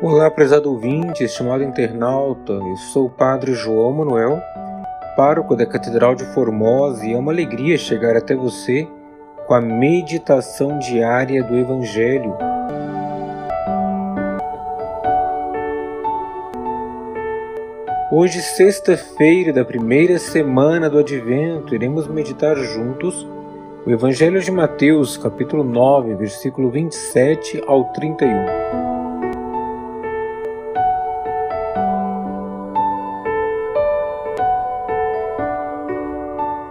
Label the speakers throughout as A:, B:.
A: Olá, prezado ouvinte, estimado internauta, eu sou o Padre João Manuel, pároco da Catedral de Formosa e é uma alegria chegar até você com a meditação diária do Evangelho. Hoje, sexta-feira da primeira semana do Advento, iremos meditar juntos o Evangelho de Mateus, capítulo 9, versículo 27 ao 31.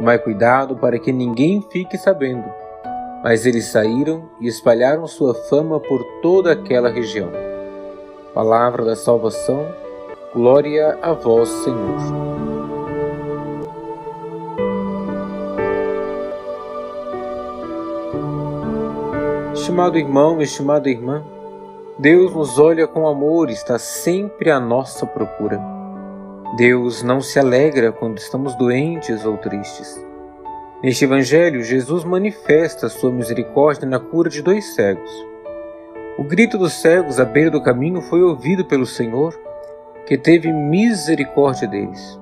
A: Tomai cuidado para que ninguém fique sabendo. Mas eles saíram e espalharam sua fama por toda aquela região. Palavra da salvação, glória a vós, Senhor. Estimado irmão, estimada irmã, Deus nos olha com amor e está sempre à nossa procura. Deus não se alegra quando estamos doentes ou tristes. Neste Evangelho, Jesus manifesta sua misericórdia na cura de dois cegos. O grito dos cegos à beira do caminho foi ouvido pelo Senhor, que teve misericórdia deles.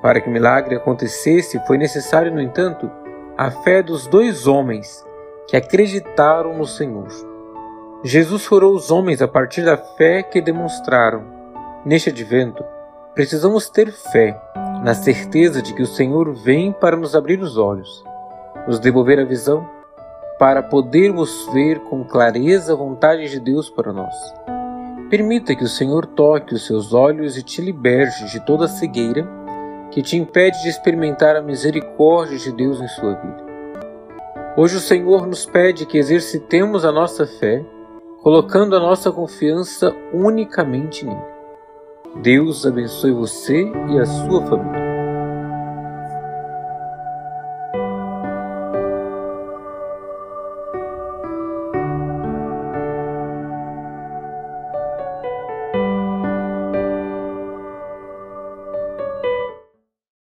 A: Para que o milagre acontecesse, foi necessário, no entanto, a fé dos dois homens que acreditaram no Senhor. Jesus curou os homens a partir da fé que demonstraram. Neste advento, Precisamos ter fé, na certeza de que o Senhor vem para nos abrir os olhos, nos devolver a visão, para podermos ver com clareza a vontade de Deus para nós. Permita que o Senhor toque os seus olhos e te liberte de toda a cegueira que te impede de experimentar a misericórdia de Deus em sua vida. Hoje o Senhor nos pede que exercitemos a nossa fé, colocando a nossa confiança unicamente nele. Deus abençoe você e a sua família.